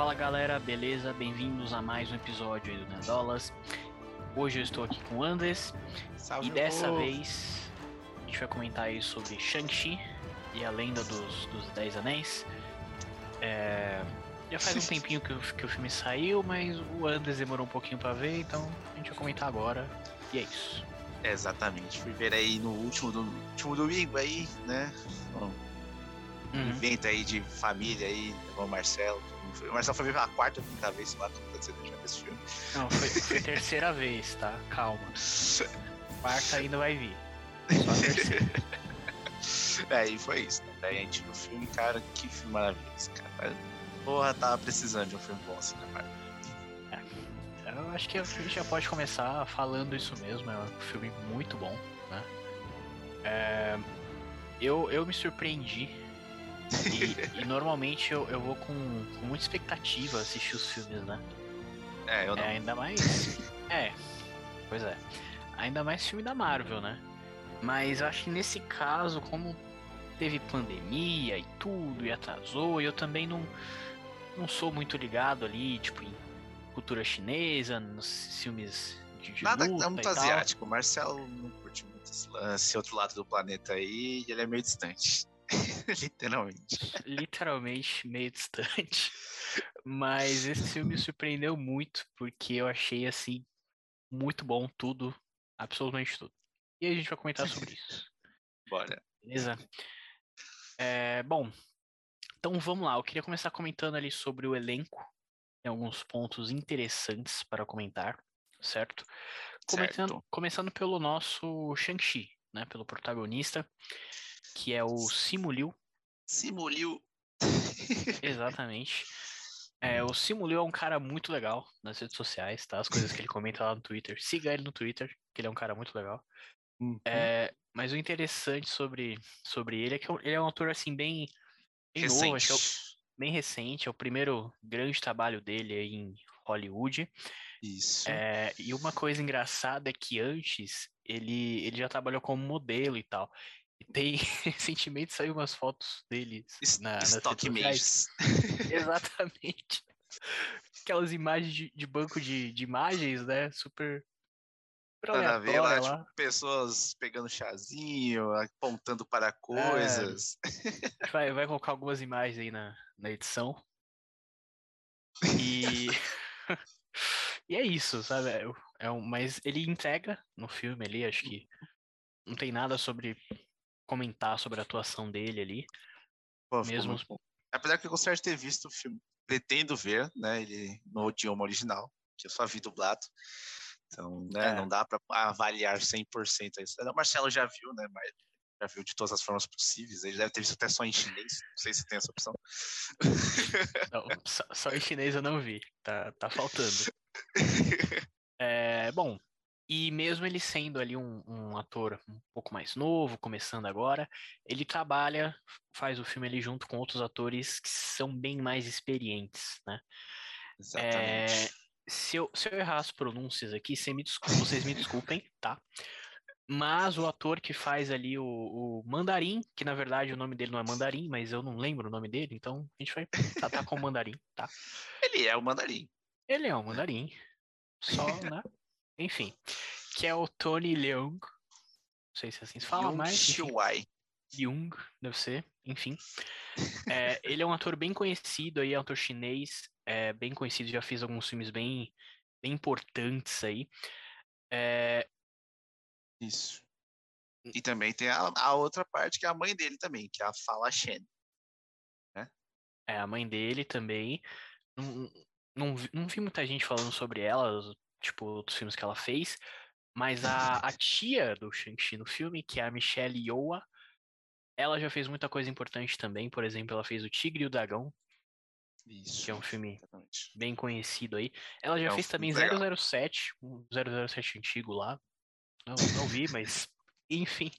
Fala galera, beleza? Bem-vindos a mais um episódio aí do Nerdolas. Hoje eu estou aqui com o Andes Salve, e dessa povo. vez a gente vai comentar aí sobre Shang-Chi e a lenda dos, dos Dez Anéis. É, Já faz um tempinho que o, que o filme saiu, mas o Andes demorou um pouquinho pra ver, então a gente vai comentar agora. E é isso. Exatamente. Fui ver aí no último, do, último domingo aí, né? Um Uhum. evento aí de família aí, levou o Marcelo. O Marcelo foi ver pela quarta ou quinta vez, sei lá, como dizendo já desse filme. Não, foi, foi a terceira vez, tá? Calma. Quarta ainda vai vir. Só a terceira. É, e foi isso. Né? Daí a gente viu o filme, cara, que filme maravilhoso, cara. Porra, tava precisando de um filme bom assim, né, Marcos? Eu acho que a gente já pode começar falando isso mesmo. É um filme muito bom, né? É, eu, eu me surpreendi. E, e normalmente eu, eu vou com, com muita expectativa assistir os filmes, né? É, eu não. É, ainda mais. É, pois é. Ainda mais filme da Marvel, né? Mas eu acho que nesse caso, como teve pandemia e tudo, e atrasou, e eu também não, não sou muito ligado ali, tipo, em cultura chinesa, nos filmes de, de Nada luta é muito e tal. asiático. O Marcelo não curte muito esse lance, outro lado do planeta aí, e ele é meio distante. Literalmente. literalmente meio distante. Mas esse filme me surpreendeu muito, porque eu achei assim muito bom tudo, absolutamente tudo. E a gente vai comentar sobre isso, Bora. beleza? É, bom, então vamos lá. Eu queria começar comentando ali sobre o elenco. Tem alguns pontos interessantes para comentar, certo? Começando, Certo. começando pelo nosso Shang-Chi, né? Pelo protagonista, que é o Simu Liu. Simuliu. Exatamente. É, o Simu Liu é um cara muito legal nas redes sociais, tá? As coisas que ele comenta lá no Twitter. Siga ele no Twitter, que ele é um cara muito legal. Uhum. É, mas o interessante sobre, sobre ele é que ele é um ator, assim, bem, bem novo, acho que é o- Recente. bem recente. É o primeiro grande trabalho dele aí em Hollywood. Isso. É, e uma coisa engraçada é que antes ele, ele já trabalhou como modelo e tal. E tem, recentemente saiu umas fotos dele na, Stock. Images. Exatamente. Aquelas imagens de, de banco de, de imagens, né? Super. super Nada a ver lá, lá. tipo, pessoas pegando chazinho, apontando É. para coisas. Vai, vai colocar algumas imagens aí na, na edição. E. e é isso, sabe? É, é um, mas ele entrega no filme ali, acho que não tem nada sobre comentar sobre a atuação dele ali. Pô, mesmo-. Apesar que eu gostaria de ter visto o filme, pretendo ver, né, ele no idioma original, que eu só vi dublado. Então, né, É. não dá para avaliar 100% isso. O Marcelo já viu, né, mas já viu de todas as formas possíveis. Ele deve ter visto até só em chinês, não sei se tem essa opção. Não, só, só em chinês eu não vi. Tá, tá faltando. É, bom, e mesmo ele sendo ali um, um ator um pouco mais novo, começando agora, ele trabalha, faz o filme ali junto com outros atores que são bem mais experientes, né? Exatamente. Se eu, se eu errar as pronúncias aqui, você me descul- vocês me desculpem, tá? Mas o ator que faz ali o, o Mandarim, que na verdade o nome dele não é Mandarim, mas eu não lembro o nome dele, então a gente vai tratar como Mandarim, tá? Ele é o mandarim. Ele é um mandarim. Só, né? Enfim. Que é o Tony Leung. Não sei se assim se fala, Yoon mas. Jung, deve ser. Enfim. É, ele é um ator bem conhecido aí, é um ator chinês. É, bem conhecido, já fez alguns filmes bem, bem importantes aí. É, Isso. E também tem a, a outra parte, que é a mãe dele também, que é a Fala Shen. é a mãe dele também. Não, não, não vi muita gente falando sobre ela, tipo, dos filmes que ela fez. Mas a, a tia do Shang-Chi no filme, que é a Michelle Yeoh, ela já fez muita coisa importante também. Por exemplo, ela fez O Tigre e o Dragão, Isso. que é um filme Exatamente. bem conhecido aí. Ela já É um fez também legal. 007, um 007 antigo lá. Não, não vi, mas enfim.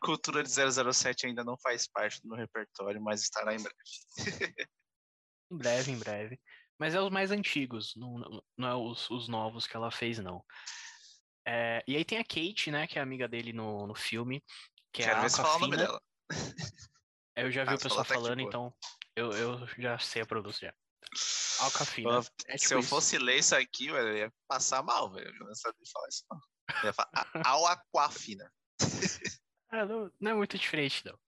Cultura de 007 ainda não faz parte do meu repertório, mas estará em breve. Em breve, em breve. Mas é os mais antigos, não, não- é os, os novos que ela fez, não. É, e aí tem a Kate, né, que é amiga dele no, no filme, que é Quero a ver se falar o nome dela. Eu já vi Ah, o pessoal até que falando, então eu, eu já sei a pronúncia. Alcafina. É tipo Se eu isso. fosse ler isso aqui, eu ia passar mal, velho. Eu não sabia falar isso, não. Eu ia falar Alquafina. ah, não, não é muito diferente, não.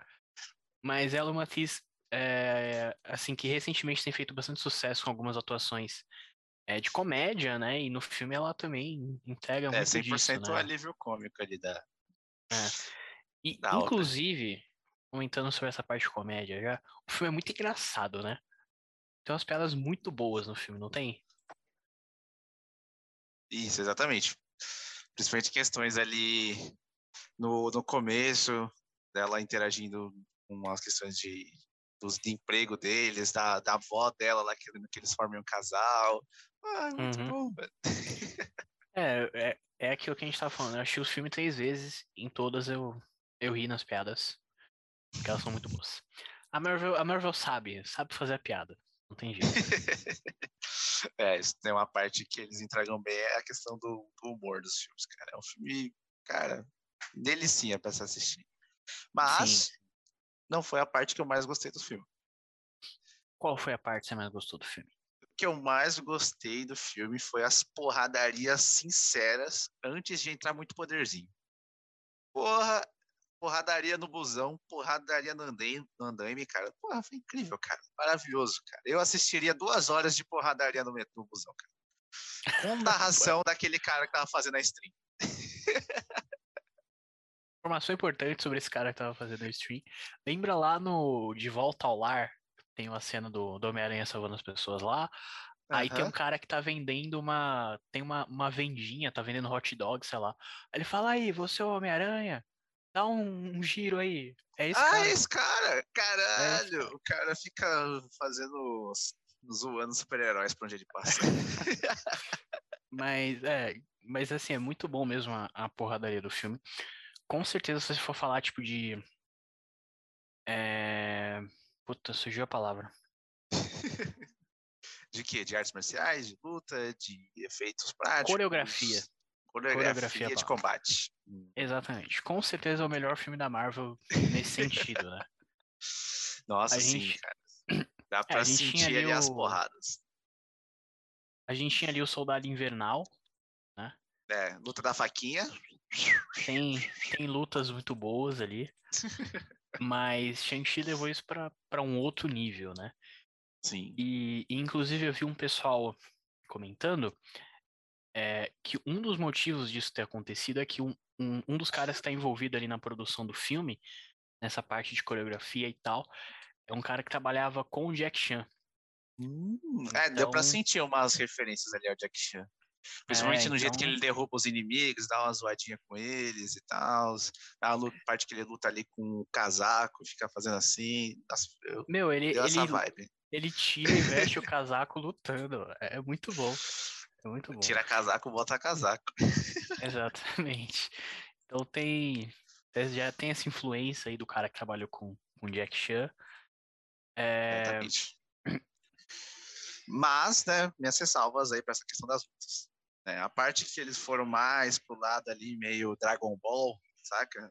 Mas ela é uma atriz, é, assim, que recentemente tem feito bastante sucesso com algumas atuações é, de comédia, né? E no filme ela também entrega é, muito 100% disso, né? alívio cômico ali da... É. E, da inclusive, outra. comentando sobre essa parte de comédia já, o filme é muito engraçado, né? Tem umas piadas muito boas no filme, não tem? Isso, exatamente. Principalmente questões ali no, no começo, dela interagindo com as questões de, dos, de emprego deles, da, da avó dela lá, que, que eles formem um casal. Ah, muito uhum. bom, velho. É, é, é aquilo que a gente tava falando. Eu achei o filme três vezes, em todas eu, eu ri nas piadas. Porque elas são muito boas. A Marvel, a Marvel sabe, sabe fazer a piada. Não tem jeito. é, isso tem uma parte que eles entregam bem, é a questão do, do humor dos filmes, cara. É um filme, cara, delicinha pra se assistir. Mas Sim. Não foi a parte que eu mais gostei do filme. Qual foi a parte que você mais gostou do filme? O que eu mais gostei do filme foi as porradarias sinceras antes de entrar muito poderzinho. Porra, porradaria no busão, porradaria no andaime, no andaime, cara. Porra, foi incrível, cara. Maravilhoso, cara. Eu assistiria duas horas de porradaria no, no busão, cara. Com narração daquele cara que tava fazendo a stream. Informação importante sobre esse cara que tava fazendo a stream. Lembra lá no De Volta ao Lar? Tem uma cena do, do Homem-Aranha salvando as pessoas lá. Aí uhum. tem um cara que tá vendendo uma. Tem uma, uma vendinha, tá vendendo hot dog, sei lá. Aí ele fala aí, você é o Homem-Aranha? Dá um, um, giro aí. É esse ah, cara. esse cara! Caralho! É esse O cara fica fazendo. zoando super-heróis pra onde ele passa. mas, é. Mas assim, é muito bom mesmo a, a porradaria do filme. Com certeza, se você for falar, tipo, de. É... Puta, surgiu a palavra. de quê? De artes marciais, de luta, de efeitos práticos? Coreografia. Coreografia, Coreografia de combate. Exatamente. Com certeza é o melhor filme da Marvel nesse sentido, né? Nossa, a sim, gente... cara. Dá é, pra é, sentir ali, ali o... as porradas. A gente tinha ali o Soldado Invernal, né? É, luta da faquinha. Tem, tem lutas muito boas ali. mas Shang-Chi levou isso pra, pra um outro nível, né? Sim. E, e, inclusive eu vi um pessoal comentando é, que um dos motivos disso ter acontecido é que um, um, um dos caras que está envolvido ali na produção do filme, nessa parte de coreografia e tal, é um cara que trabalhava com o Jack Chan. Hum, então... É, deu pra então sentir umas referências ali ao Jack Chan. Principalmente é, no então... jeito que então ele derruba os inimigos, dá uma zoadinha com eles e tal. A parte que ele luta ali com o casaco, fica fazendo assim. Meu, ele, ele, ele tira e veste o casaco lutando. É, é muito bom. É muito bom. Tira casaco, bota casaco. Exatamente. Então tem. Já tem essa influência aí do cara que trabalhou com, com Jack Chan. É... Exatamente. Mas, né, minhas ressalvas aí para essa questão das lutas. É, a parte que eles foram mais pro lado ali, meio Dragon Ball, saca?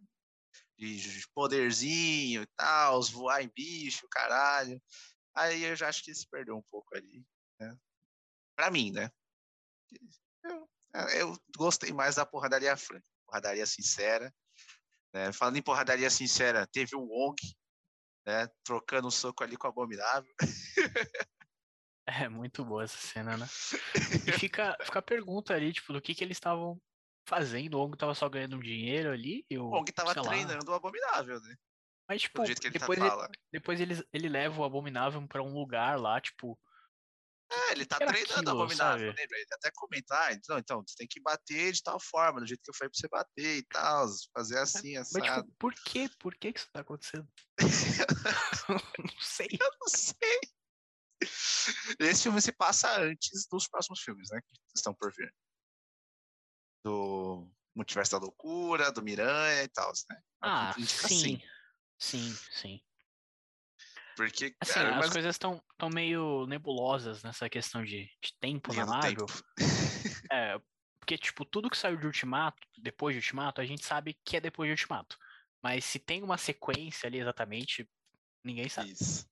De poderzinho e tal, voar em bicho, caralho. Aí eu já acho que se perdeu um pouco ali, né? Pra mim, né? Eu, eu gostei mais da porradaria franca, porradaria sincera. Né? Falando em porradaria sincera, teve um Wong, né? Trocando um soco ali com o Abominável. É muito boa essa cena, né? E fica, fica a pergunta ali, tipo, do que que eles estavam fazendo. O Wong tava só ganhando dinheiro ali. E o Wong tava treinando lá. o Abominável, né? Mas, tipo, depois, ele, depois ele, ele leva o Abominável para um lugar lá, tipo, é, ele tá treinando aquilo, abominável, sabe? lembra? Ele até comentar, então, então, você tem que bater de tal forma, do jeito que eu falei pra você bater e tal, fazer assim, assim. Mas, tipo, por quê? Por que, que isso tá acontecendo? não sei. Eu não sei. Esse filme se passa antes dos próximos filmes, né? Que estão por vir. Do Multiverso da Loucura, do Miranha e tal, né? Ah, sim. Assim. Sim, sim. Porque, assim, cara, as mas... coisas estão tão meio nebulosas nessa questão de, de tempo na Marvel. Tempo. é, porque, tipo, tudo que saiu de Ultimato, depois de Ultimato, a gente sabe que é depois de Ultimato. Mas se tem uma sequência ali exatamente, ninguém sabe. Isso.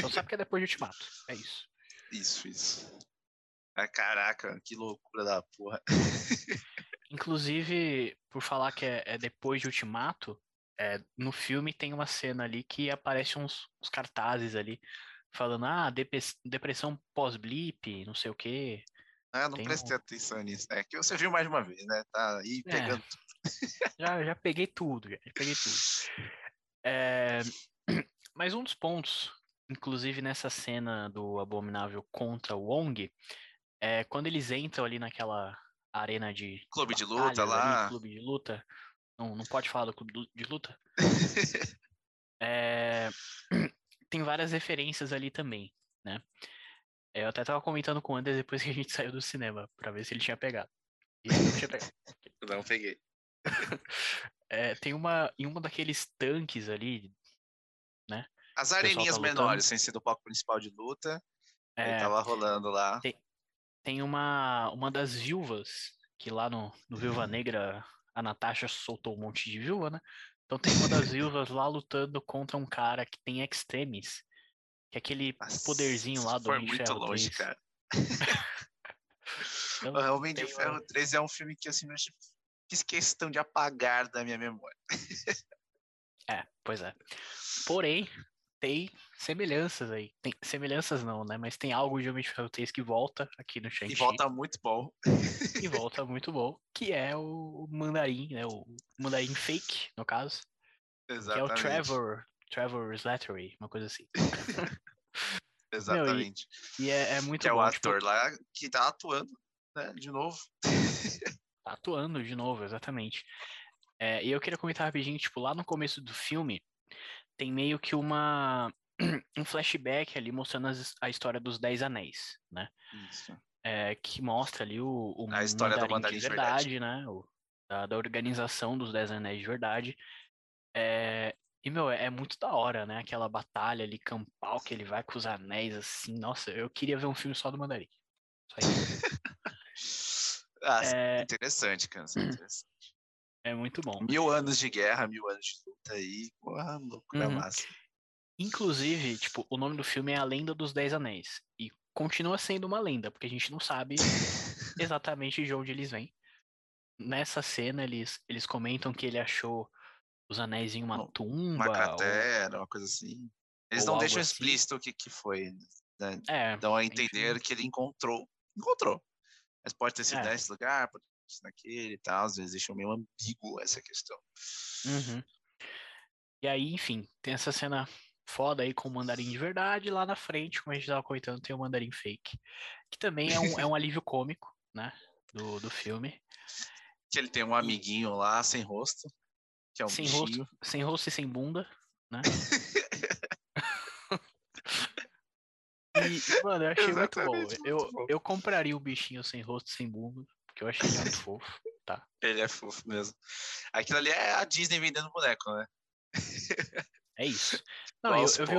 Só sabe que é depois de Ultimato. É isso. Isso, isso. Ah, caraca, que loucura da porra. Inclusive, por falar que é, é depois de Ultimato, é, no filme tem uma cena ali que aparece uns, uns cartazes ali falando, ah, depressão pós-blip, não sei o quê. Ah, não tem prestei um... atenção nisso. É que você viu mais uma vez, né? Tá aí é. pegando é, tudo. Já, já peguei tudo, já, já peguei tudo. É, mas um dos pontos, inclusive nessa cena do Abominável contra o Wong, é quando eles entram ali naquela arena de. Clube de luta lá. Ali, clube de luta. Não, não pode falar do clube de luta? é, tem várias referências ali também, né? É, eu até tava comentando com o Anderson depois que a gente saiu do cinema, para ver se ele tinha pegado. E ele não tinha pegado. Não peguei. é, tem uma. Em uma daqueles tanques ali? As areninhas tá menores, sem ser do palco principal de luta. É, tava rolando lá. Tem, tem uma, uma das viúvas, que lá no, no Viúva Negra a Natasha soltou um monte de viúva, né? Então tem uma das viúvas lá lutando contra um cara que tem extremis. Que é aquele Nossa, poderzinho lá do foi muito longe, 3. cara. então, o Homem de Ferro 3 é um filme que assim, eu fiz questão de apagar da minha memória. é, pois é. Porém, tem semelhanças aí. Tem, semelhanças não, né? Mas tem algo de Homem de Ferro 3 que volta aqui no Shang-Chi. E volta muito bom. e volta muito bom, que é o Mandarim, né? O Mandarim fake, no caso. Exatamente. Que é o Trevor, Trevor Slattery, uma coisa assim. Exatamente. Meu, e, e é, é, muito que bom. é o ator tipo... lá que tá atuando, né? De novo. tá atuando de novo, exatamente. É, e eu queria comentar rapidinho, tipo, lá no começo do filme, tem meio que uma um flashback ali mostrando as, a história dos Dez Anéis, né? Isso. É, que mostra ali o, o a história da Mandarim de verdade, de verdade. né? O, da, da, organização dos Dez Anéis de verdade. É, e, meu, é, é, muito da hora, né? Aquela batalha ali campal que ele vai com os anéis, assim. Nossa, eu queria ver um filme só do Mandarim. Só isso. ah, é... interessante, cara. Interessante. É muito bom. Mil anos de guerra, mil anos de luta aí. Porra, loucura uhum. massa. Inclusive, tipo, o nome do filme é A Lenda dos Dez Anéis. E continua sendo uma lenda, porque a gente não sabe exatamente de onde eles vêm. Nessa cena, eles, eles comentam que ele achou os anéis em uma tumba. Uma cratera, ou... uma coisa assim. Eles não deixam assim. explícito o que, que foi. Né? É, Dão a entender gente... que ele encontrou. Encontrou. Mas pode ter sido é. nesse lugar, pode naquele e tal, às vezes deixam meio ambíguo essa questão. Uhum. E aí, enfim, tem essa cena foda aí com o mandarim de verdade, lá na frente, como a gente tava comentando, tem o mandarim fake. Que também é um, é um alívio cômico, né? Do, do filme. Que ele tem um amiguinho lá sem rosto. Que é um sem rosto, sem rosto e sem bunda, né? e, mano, eu achei muito bom. Muito eu, bom. eu compraria o um bichinho sem rosto e sem bunda que eu achei muito fofo, tá? Ele é fofo mesmo. Aquilo ali é a Disney vendendo boneco, né? É isso. Não, eu, eu, vi,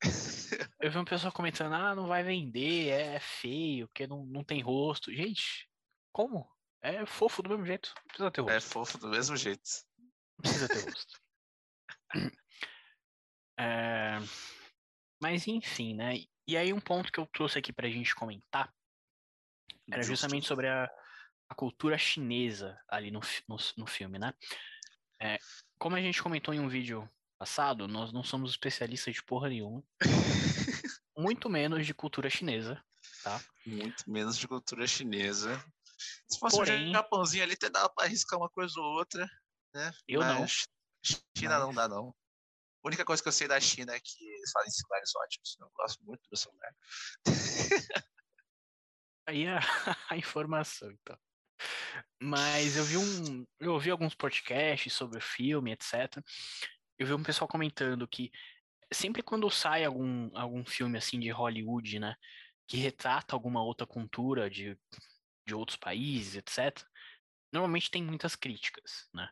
eu vi um pessoal comentando, ah, não vai vender, é feio, porque não, não tem rosto. Gente, como? É fofo do mesmo jeito. Não precisa ter é rosto. É fofo do mesmo jeito. Não precisa ter rosto. é... Mas enfim, né? E aí um ponto que eu trouxe aqui pra gente comentar era justamente sobre a, a cultura chinesa ali no, no, no filme, né? É, como a gente comentou em um vídeo passado, nós não somos especialistas de porra nenhuma. Muito menos de cultura chinesa, tá? Muito menos de cultura chinesa. Se fosse Porém, um Japãozinho ali, até dava pra arriscar uma coisa ou outra, né? Eu Mas não. China Mas... não dá, não. A única coisa que eu sei da China é que eles fazem celulares ótimos. Eu gosto muito do celular. Aí a, a informação, então. Mas eu vi um. Eu ouvi alguns podcasts sobre o filme, etc. Eu vi um pessoal comentando que sempre quando sai algum, algum filme assim de Hollywood, né? Que retrata alguma outra cultura de, de outros países, etc. Normalmente tem muitas críticas, né?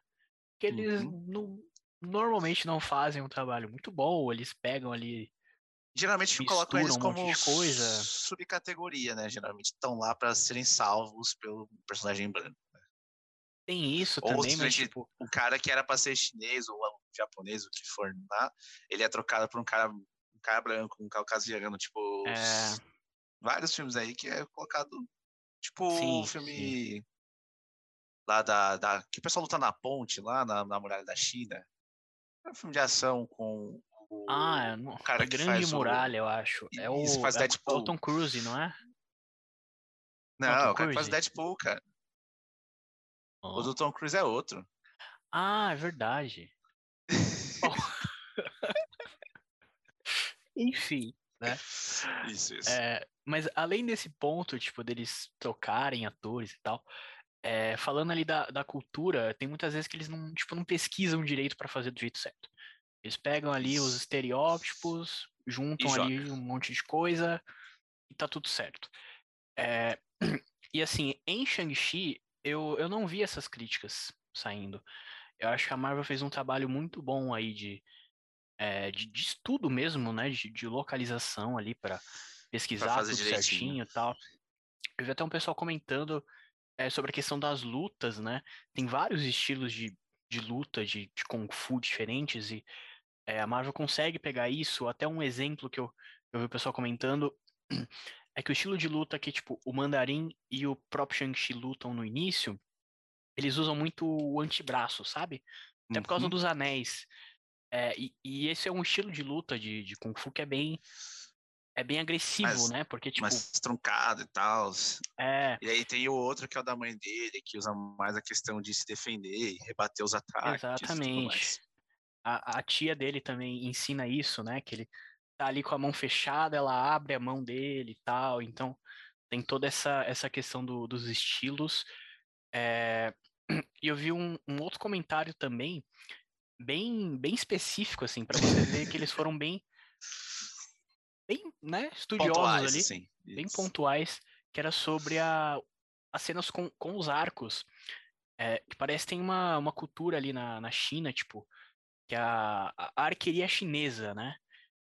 Que eles uhum. não, normalmente não fazem um trabalho muito bom, eles pegam ali Geralmente colocam eles um como coisa. subcategoria, né? Geralmente estão lá para serem salvos pelo personagem branco. Né? Tem isso ou também, mas tipo... o cara que era para ser chinês ou japonês, o que for lá, ele é trocado por um cara, um cara branco, um caucasiano, tipo. É... vários filmes aí que é colocado, tipo Sim, o filme lá da, da. que o pessoal luta na ponte, lá na, na muralha da China. É um filme de ação com o, Ah, o cara é que Grande faz o- Muralha, eu acho. É o, Isso, faz é, Deadpool. é o Tom Cruise, não é? Não, Tom o cara que faz Cruise? Deadpool, cara. Ó. O do Tom Cruise é outro. Ah, é verdade. Enfim, Isso, isso. é, mas além desse ponto, tipo, deles trocarem atores e tal, é, falando ali da, da cultura, tem muitas vezes que eles não, tipo, não pesquisam direito pra fazer do jeito certo. Eles pegam ali os estereótipos, juntam ali um monte de coisa e tá tudo certo. É, e assim, em Shang-Chi, eu, eu não vi essas críticas saindo. Eu acho que a Marvel fez um trabalho muito bom aí de, é, de, de estudo mesmo, né? De, de localização ali para pesquisar fazer tudo direitinho. certinho e tal. Eu vi até um pessoal comentando é, sobre a questão das lutas, né? Tem vários estilos de, de luta, de, de Kung Fu diferentes, e é, a Marvel consegue pegar isso. Até um exemplo que eu, eu vi o pessoal comentando é que o estilo de luta que, tipo, o Mandarim e o próprio Shang-Chi lutam no início, eles usam muito o antebraço, sabe? Até por causa Uhum. dos anéis. É, e, e esse é um estilo de luta de, de Kung Fu que é bem. É bem agressivo, Mais- né? Porque, tipo, mais truncado e tal. é. E aí tem o outro que é o da mãe dele, que usa mais a questão de se defender e rebater os ataques. Exatamente. A, a tia dele também ensina isso, né? Que ele tá ali com a mão fechada, ela abre a mão dele e tal. Então, tem toda essa, essa questão do- dos estilos. É, E eu vi um, um outro comentário também, bem, bem específico, assim, para você ver que eles foram bem, bem, né, estudiosos Pontuais, ali, assim. bem pontuais, que era sobre a, as cenas com, com os arcos. É, que parece que tem uma, uma cultura ali na, na China, tipo, que é a, a arqueria chinesa, né?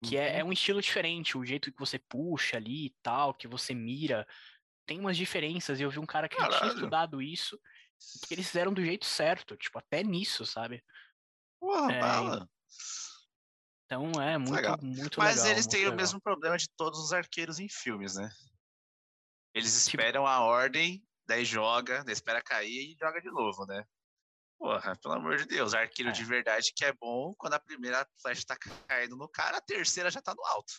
Que é, é Uhum. um estilo diferente, o jeito que você puxa ali e tal, que você mira. Tem umas diferenças, e eu vi um cara que já tinha Caralho. estudado isso, que eles fizeram do jeito certo, tipo, até nisso, sabe? Porra, É, bala. Então é muito, Legal. muito Mas legal. eles muito têm o legal. mesmo problema de todos os arqueiros em filmes, né? Eles Tipo- esperam a ordem, daí joga, daí espera cair e joga de novo, né? Porra, pelo amor de Deus, arqueiro É. de verdade que é bom quando a primeira flecha tá caindo no cara, a terceira já tá no alto.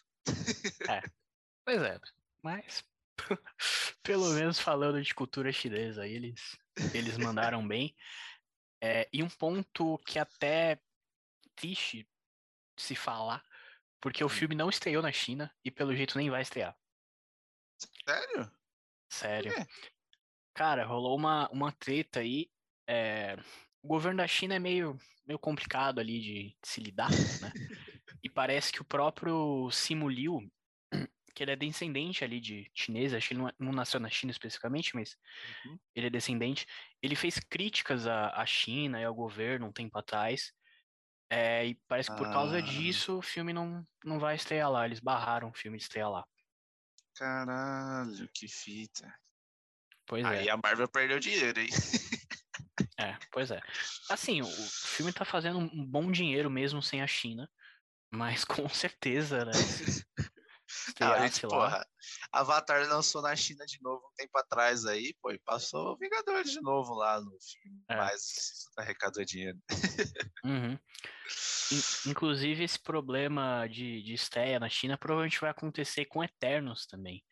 Pois é, mas pelo menos falando de cultura chinesa, eles, eles mandaram bem. É, e um ponto que até triste se falar, porque o Hum. filme não estreou na China e pelo jeito nem vai estrear. Sério? Sério. Cara, rolou uma, uma treta aí. é, O governo da China é meio, meio complicado ali de, se lidar, né? E parece que o próprio Simu Liu, que ele é descendente ali de chinês, acho que ele não, é- não nasceu na China especificamente, mas Uhum. ele é descendente. Ele fez críticas à, à China e ao governo um tempo atrás. é, e parece que por causa Ah. disso o filme não, não vai estrear lá. Eles barraram o filme de estrear lá. Caralho, que fita. Pois Aí é. a Marvel perdeu dinheiro, hein? É, pois é. Assim, o filme tá fazendo um bom dinheiro mesmo sem a China, mas com certeza, né? se Não, a gente, porra, Avatar lançou na China de novo um tempo atrás aí, pô, e passou o Vingadores de novo lá no filme, É. mas arrecadou dinheiro. Uhum. In- Inclusive, esse problema de, de estreia na China provavelmente vai acontecer com Eternos também.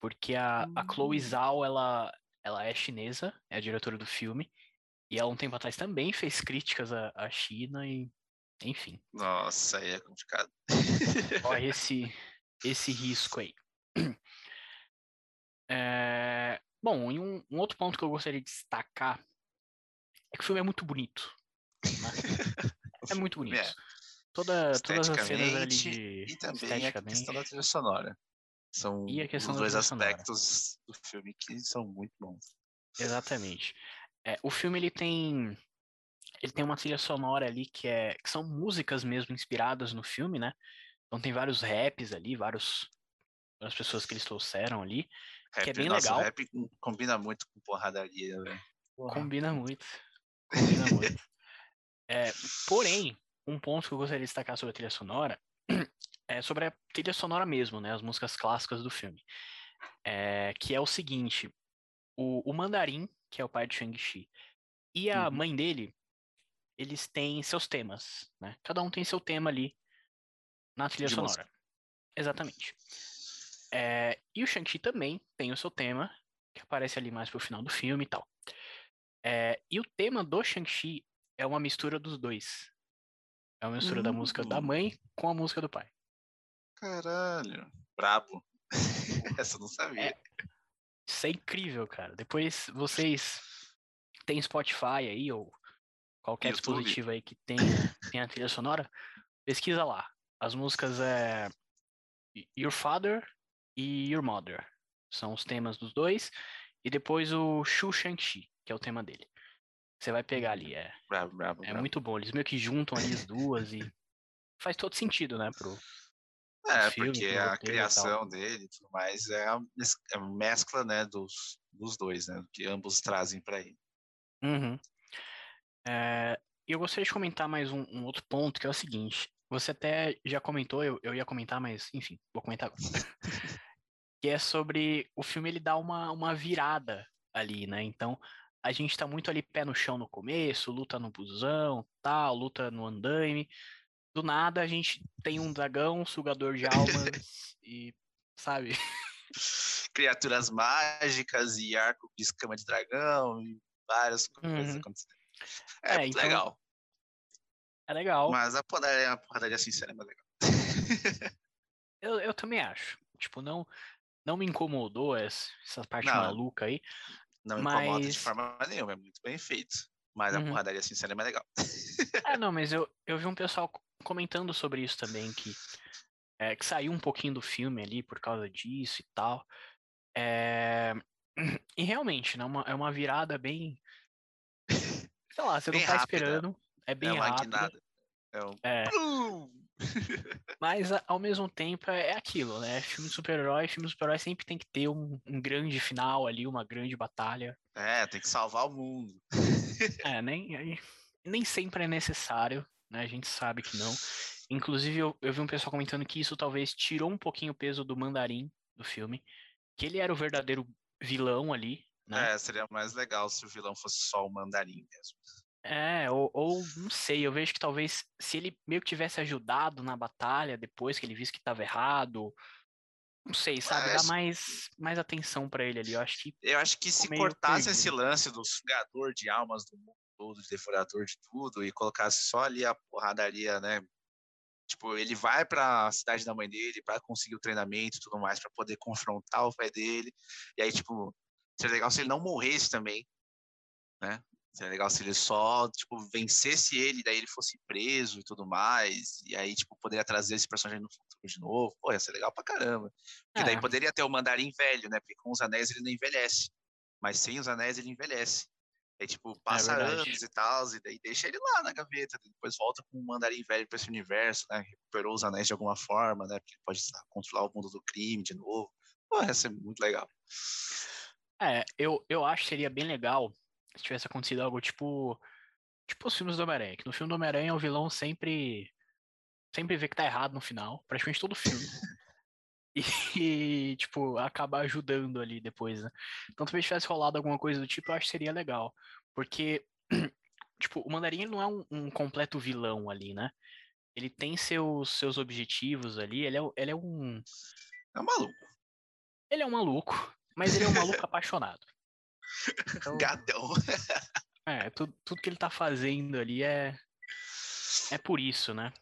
Porque a, a Chloe Hum. Zhao, ela, ela é chinesa, é a diretora do filme, e ela um tempo atrás também fez críticas à, à China e, enfim, Nossa, aí é complicado. corre esse, esse risco aí. É, bom, e um, um outro ponto que eu gostaria de destacar é que o filme é muito bonito. né? É muito bonito. É, Toda, todas as cenas ali de E também a questão da trilha sonora. São E os dois trilha sonora. aspectos do filme que são muito bons. Exatamente. É, o filme ele tem ele tem uma trilha sonora ali que é que são músicas mesmo inspiradas no filme, né? Então tem vários raps ali, vários várias pessoas que eles trouxeram ali. Rap, é bem nossa, legal. rap com- combina muito com porradaria, velho. Combina muito. Combina muito. É, porém, um ponto que eu gostaria de destacar sobre a trilha sonora é sobre a trilha sonora mesmo, né? As músicas clássicas do filme. É, que é o seguinte: o, o Mandarim, que é o pai de Shang-Chi, e a Uhum. mãe dele, eles têm seus temas, né? Cada um tem seu tema ali na trilha De sonora. música. Exatamente. É, e o Shang-Chi também tem o seu tema, que aparece ali mais pro final do filme e tal. É, e o tema do Shang-Chi é uma mistura dos dois. É uma mistura da música da Uh. mãe com a música do pai. Caralho. Brabo. Essa eu não sabia. É. Isso é incrível, cara. Depois vocês têm Spotify aí, ou qualquer YouTube. dispositivo aí que tenha, tenha a trilha sonora, pesquisa lá. As músicas é Your Father e Your Mother. São os temas dos dois. E depois o Shu Shang-Chi, que é o tema dele. Você vai pegar ali. É, Brabo, brabo, é brabo. muito bom. Eles meio que juntam ali as duas e faz todo sentido, né? Pro, É, filme, porque a criação dele e tudo mais é a é mescla, né, dos, dos dois, né, que ambos trazem pra ele. Uhum. É, eu gostaria de comentar mais um, um outro ponto, que é o seguinte. Você até já comentou, eu, eu ia comentar, mas enfim, vou comentar agora. que é sobre o filme ele dá uma, uma virada ali, né? Então, a gente tá muito ali pé no chão no começo, luta no busão, tal, luta no andaime. Do nada a gente tem um dragão, sugador de almas e, sabe? Criaturas mágicas e arco de escama de dragão e várias coisas Uhum. acontecendo. É, É, então- legal. É legal. Mas a porradaria, a porradaria sincera é mais legal. Eu, eu também acho. Tipo, não, não me incomodou essa, essa parte Não. maluca aí. Não me incomoda de forma nenhuma, é muito bem feito. Mas a Uhum. porradaria sincera é mais legal. É, não, mas eu, eu vi um pessoal comentando sobre isso também, que, é, que saiu um pouquinho do filme ali por causa disso e tal. É, e realmente, né, uma, é uma virada bem. Sei lá, você Bem não tá rápida. esperando. É bem é. É um... É, mas ao mesmo tempo é, é aquilo, né? Filme de super-herói, filme de super-herói sempre tem que ter um, um grande final ali, uma grande batalha. É, tem que salvar o mundo. É, nem, nem sempre é necessário, né? A gente sabe que não. Inclusive, eu, eu vi um pessoal comentando que isso talvez tirou um pouquinho o peso do mandarim do filme. Que ele era o verdadeiro vilão ali, né? É, seria mais legal se o vilão fosse só o mandarim mesmo. É, ou, ou não sei, eu vejo que talvez se ele meio que tivesse ajudado na batalha depois que ele visse que tava errado. Não sei, sabe? Dá mais, mais atenção pra ele ali. Eu acho que. Eu acho que se cortasse perdido. esse lance do sugador de almas do mundo todo, de devorador de tudo, e colocasse só ali a porradaria, né? Tipo, ele vai pra cidade da mãe dele pra conseguir o treinamento e tudo mais, pra poder confrontar o pai dele. E aí, tipo, seria legal se ele não morresse também, né? Seria legal se ele só, tipo, vencesse ele, daí ele fosse preso e tudo mais. E aí, tipo, poderia trazer esse personagem no futuro de novo. Pô, ia ser legal pra caramba. Porque daí É. poderia ter o mandarim velho, né? Porque com os anéis ele não envelhece. Mas sem os anéis ele envelhece. Aí, tipo, passa verdade. anos e tal, e daí deixa ele lá na gaveta. Depois volta com o mandarim velho pra esse universo, né? Recuperou os anéis de alguma forma, né? Porque ele pode lá, controlar o mundo do crime de novo. Pô, ia ser muito legal. É, eu, eu acho que seria bem legal se tivesse acontecido algo tipo. Tipo os filmes do Homem-Aranha, que no filme do Homem-Aranha o vilão sempre. Sempre vê que tá errado no final, praticamente todo filme. E, tipo, acabar ajudando ali depois, né? Então, talvez tivesse rolado alguma coisa do tipo, eu acho que seria legal. Porque, tipo, o Mandarim não é um, um completo vilão ali, né? Ele tem seus, seus objetivos ali, ele é, ele é um. É um maluco. Ele é um maluco, mas ele é um maluco apaixonado. Então, Gadão. É, tudo, tudo que ele tá fazendo ali é. É por isso, né?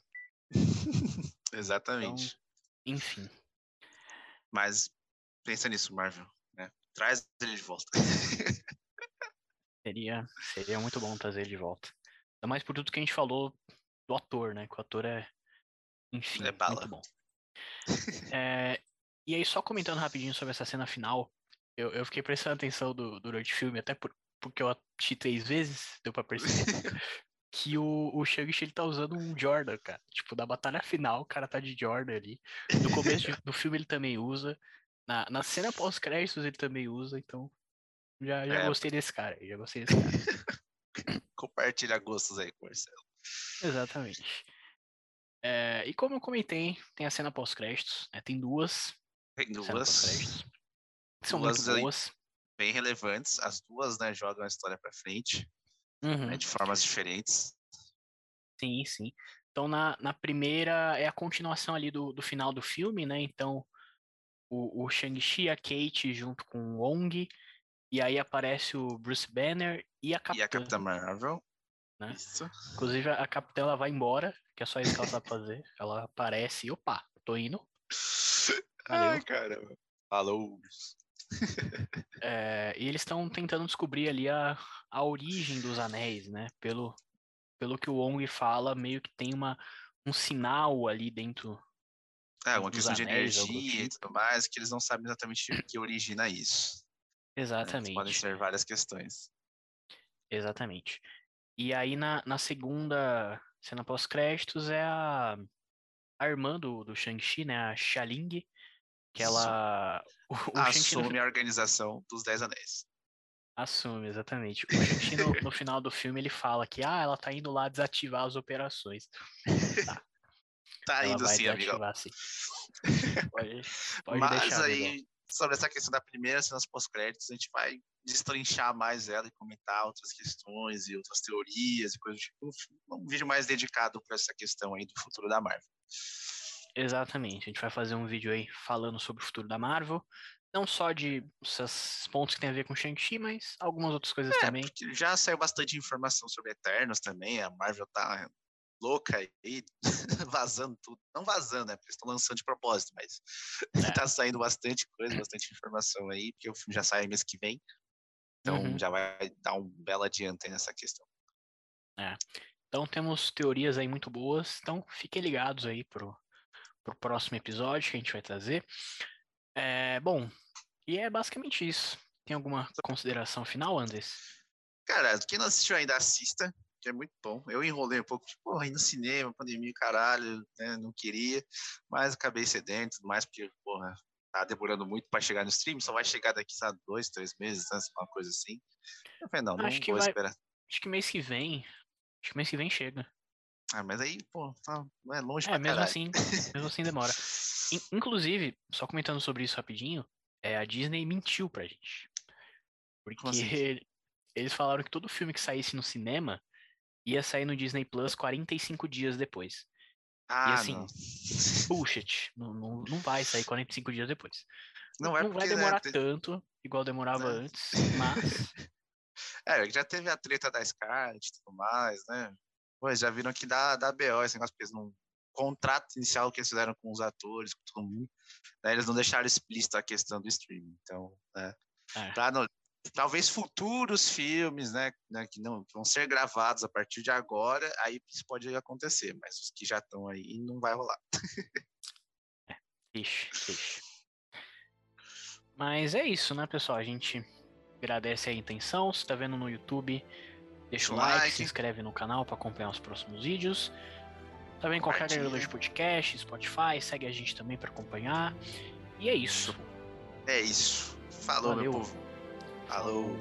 Exatamente. Enfim. Mas pensa nisso, Marvel. Né? Traz ele de volta. Seria, seria muito bom trazer ele de volta. Ainda mais por tudo que a gente falou do ator, né? Que o ator é. Enfim, É bala. muito bom. É, e aí, só comentando rapidinho sobre essa cena final, eu, eu fiquei prestando atenção do- durante o filme, até por- porque eu assisti três vezes, deu pra perceber. que o, o Shang-Chi ele tá usando um Jordan, cara. Tipo, da batalha final, o cara tá de Jordan ali. No começo do filme ele também usa. Na, na cena pós-créditos ele também usa, então. Já, já É. gostei desse cara já gostei desse cara. Compartilha gostos aí com o Marcelo. Exatamente. É, e como eu comentei, tem a cena pós-créditos, né? Tem duas. Tem duas. São duas muito boas. Bem relevantes. As duas, né, jogam a história para frente. Uhum. Né, de formas diferentes. Sim, sim. Então, na, na primeira, é a continuação ali do, do final do filme, né? Então, o, o Shang-Chi, a Kate junto com o Wong, e aí aparece o Bruce Banner e a Capitã. E a Capitã Marvel. Né? Isso. Inclusive, a Capitã ela vai embora, que é só isso que ela sabe fazer. Ela aparece e, opa, tô indo. Valeu. Ai, caramba. Falou. É, e eles estão tentando descobrir ali a, a origem dos anéis, né? Pelo, pelo que o Wong fala, meio que tem uma, um sinal ali dentro. É, uma questão anéis, de energia tipo. e tudo mais, que eles não sabem exatamente o que origina isso. Exatamente. Né? Podem ser várias questões. Exatamente. E aí na, na segunda cena pós-créditos é a, a irmã do, do Shang-Chi, né? A Xaling, que ela. O, o Assume a organização dos Dez Anéis. Assume, exatamente. O Shang-Chi no, no, final do filme ele fala que ah, ela tá indo lá desativar as operações. Tá, tá indo sim, amigo. Sim. Pode, pode Mas deixar, aí, amigo. sobre essa questão da primeira cena pós-créditos, a gente vai destrinchar mais ela e comentar outras questões e outras teorias e coisas tipo. Um vídeo mais dedicado para essa questão aí do futuro da Marvel. Exatamente. A gente vai fazer um vídeo aí falando sobre o futuro da Marvel. Não só de esses pontos que tem a ver com Shang-Chi, mas algumas outras coisas é, também. Já saiu bastante informação sobre Eternos também. A Marvel tá louca aí, vazando tudo. Não vazando, né? Porque estão lançando de propósito, mas é. tá saindo bastante coisa, bastante informação aí, porque o filme já sai mês que vem. Então uhum. já vai dar um belo adiante nessa questão. É. Então temos teorias aí muito boas. Então fiquem ligados aí pro, pro próximo episódio que a gente vai trazer. É, bom, e é basicamente isso. Tem alguma consideração final, Andres? Cara, quem não assistiu ainda, assista, que é muito bom. Eu enrolei um pouco, tipo, porra, no cinema, pandemia, caralho, né, não queria, mas acabei cedendo e tudo mais, porque, porra, tá demorando muito para chegar no stream, só vai chegar daqui, a dois, três meses, né, uma coisa assim. Eu falei, não, não acho vou vai, esperar. Acho que mês que vem, acho que mês que vem chega. Ah, mas aí, pô, tá, é longe é, pra mesmo caralho. assim, mesmo assim demora. Inclusive, só comentando sobre isso rapidinho, é, a Disney mentiu pra gente. Porque assim? eles falaram que todo filme que saísse no cinema ia sair no Disney Plus 45 dias depois. Ah, e assim, não. bullshit. Não, não, não vai sair 45 dias depois. Não, não, é não porque, vai demorar né, tanto, igual demorava né? antes, mas. É, já teve a treta da Scarlett e tudo mais, né? Pois, já viram que dá, dá BO esse negócio, porque eles não. Contrato inicial que eles fizeram com os atores, com todo mundo, né, eles não deixaram explícito a questão do streaming. Então, né, É. pra não- talvez futuros filmes, né, né, que não vão ser gravados a partir de agora, aí isso pode acontecer, mas os que já estão aí não vai rolar. Ixi, ixi. Mas é isso, né, pessoal? A gente agradece a intenção. Se tá vendo no YouTube, deixa o like, Like. se inscreve no canal para acompanhar os próximos vídeos. Em qualquer agregador de podcast, Spotify, segue a gente também para acompanhar. E é isso. É isso. Falou, meu Valeu. povo. Falou.